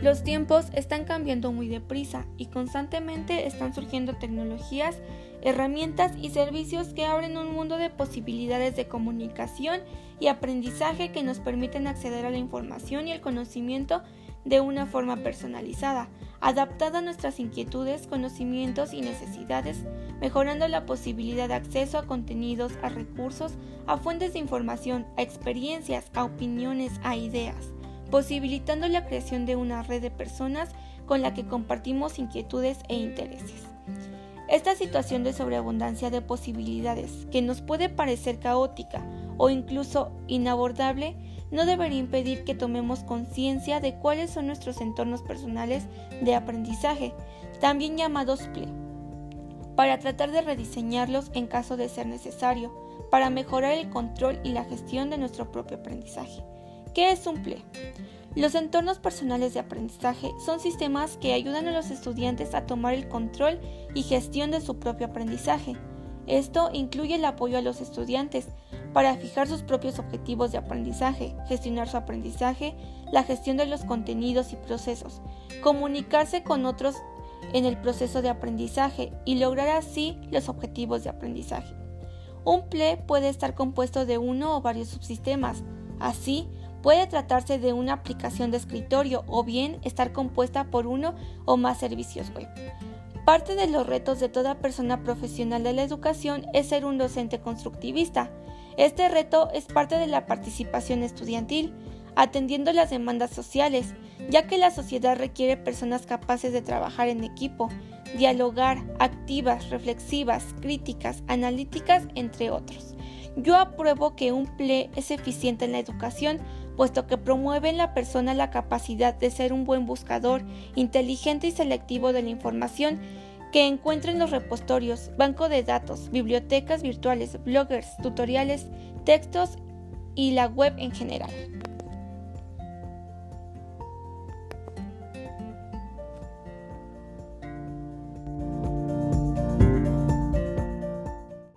Los tiempos están cambiando muy deprisa y constantemente están surgiendo tecnologías, herramientas y servicios que abren un mundo de posibilidades de comunicación y aprendizaje que nos permiten acceder a la información y el conocimiento de una forma personalizada, adaptada a nuestras inquietudes, conocimientos y necesidades, mejorando la posibilidad de acceso a contenidos, a recursos, a fuentes de información, a experiencias, a opiniones, a ideas, posibilitando la creación de una red de personas con la que compartimos inquietudes e intereses. Esta situación de sobreabundancia de posibilidades, que nos puede parecer caótica o incluso inabordable, no debería impedir que tomemos conciencia de cuáles son nuestros entornos personales de aprendizaje, también llamados PLE, para tratar de rediseñarlos en caso de ser necesario, para mejorar el control y la gestión de nuestro propio aprendizaje. ¿Qué es un PLE? Los entornos personales de aprendizaje son sistemas que ayudan a los estudiantes a tomar el control y gestión de su propio aprendizaje. Esto incluye el apoyo a los estudiantes, para fijar sus propios objetivos de aprendizaje, gestionar su aprendizaje, la gestión de los contenidos y procesos, comunicarse con otros en el proceso de aprendizaje y lograr así los objetivos de aprendizaje. Un PLE puede estar compuesto de uno o varios subsistemas, así puede tratarse de una aplicación de escritorio o bien estar compuesta por uno o más servicios web. Parte de los retos de toda persona profesional de la educación es ser un docente constructivista, este reto es parte de la participación estudiantil, atendiendo las demandas sociales, ya que la sociedad requiere personas capaces de trabajar en equipo, dialogar, activas, reflexivas, críticas, analíticas, entre otros. Yo apruebo que un PLE es eficiente en la educación, puesto que promueve en la persona la capacidad de ser un buen buscador, inteligente y selectivo de la información que encuentren los repositorios, banco de datos, bibliotecas virtuales, bloggers, tutoriales, textos y la web en general.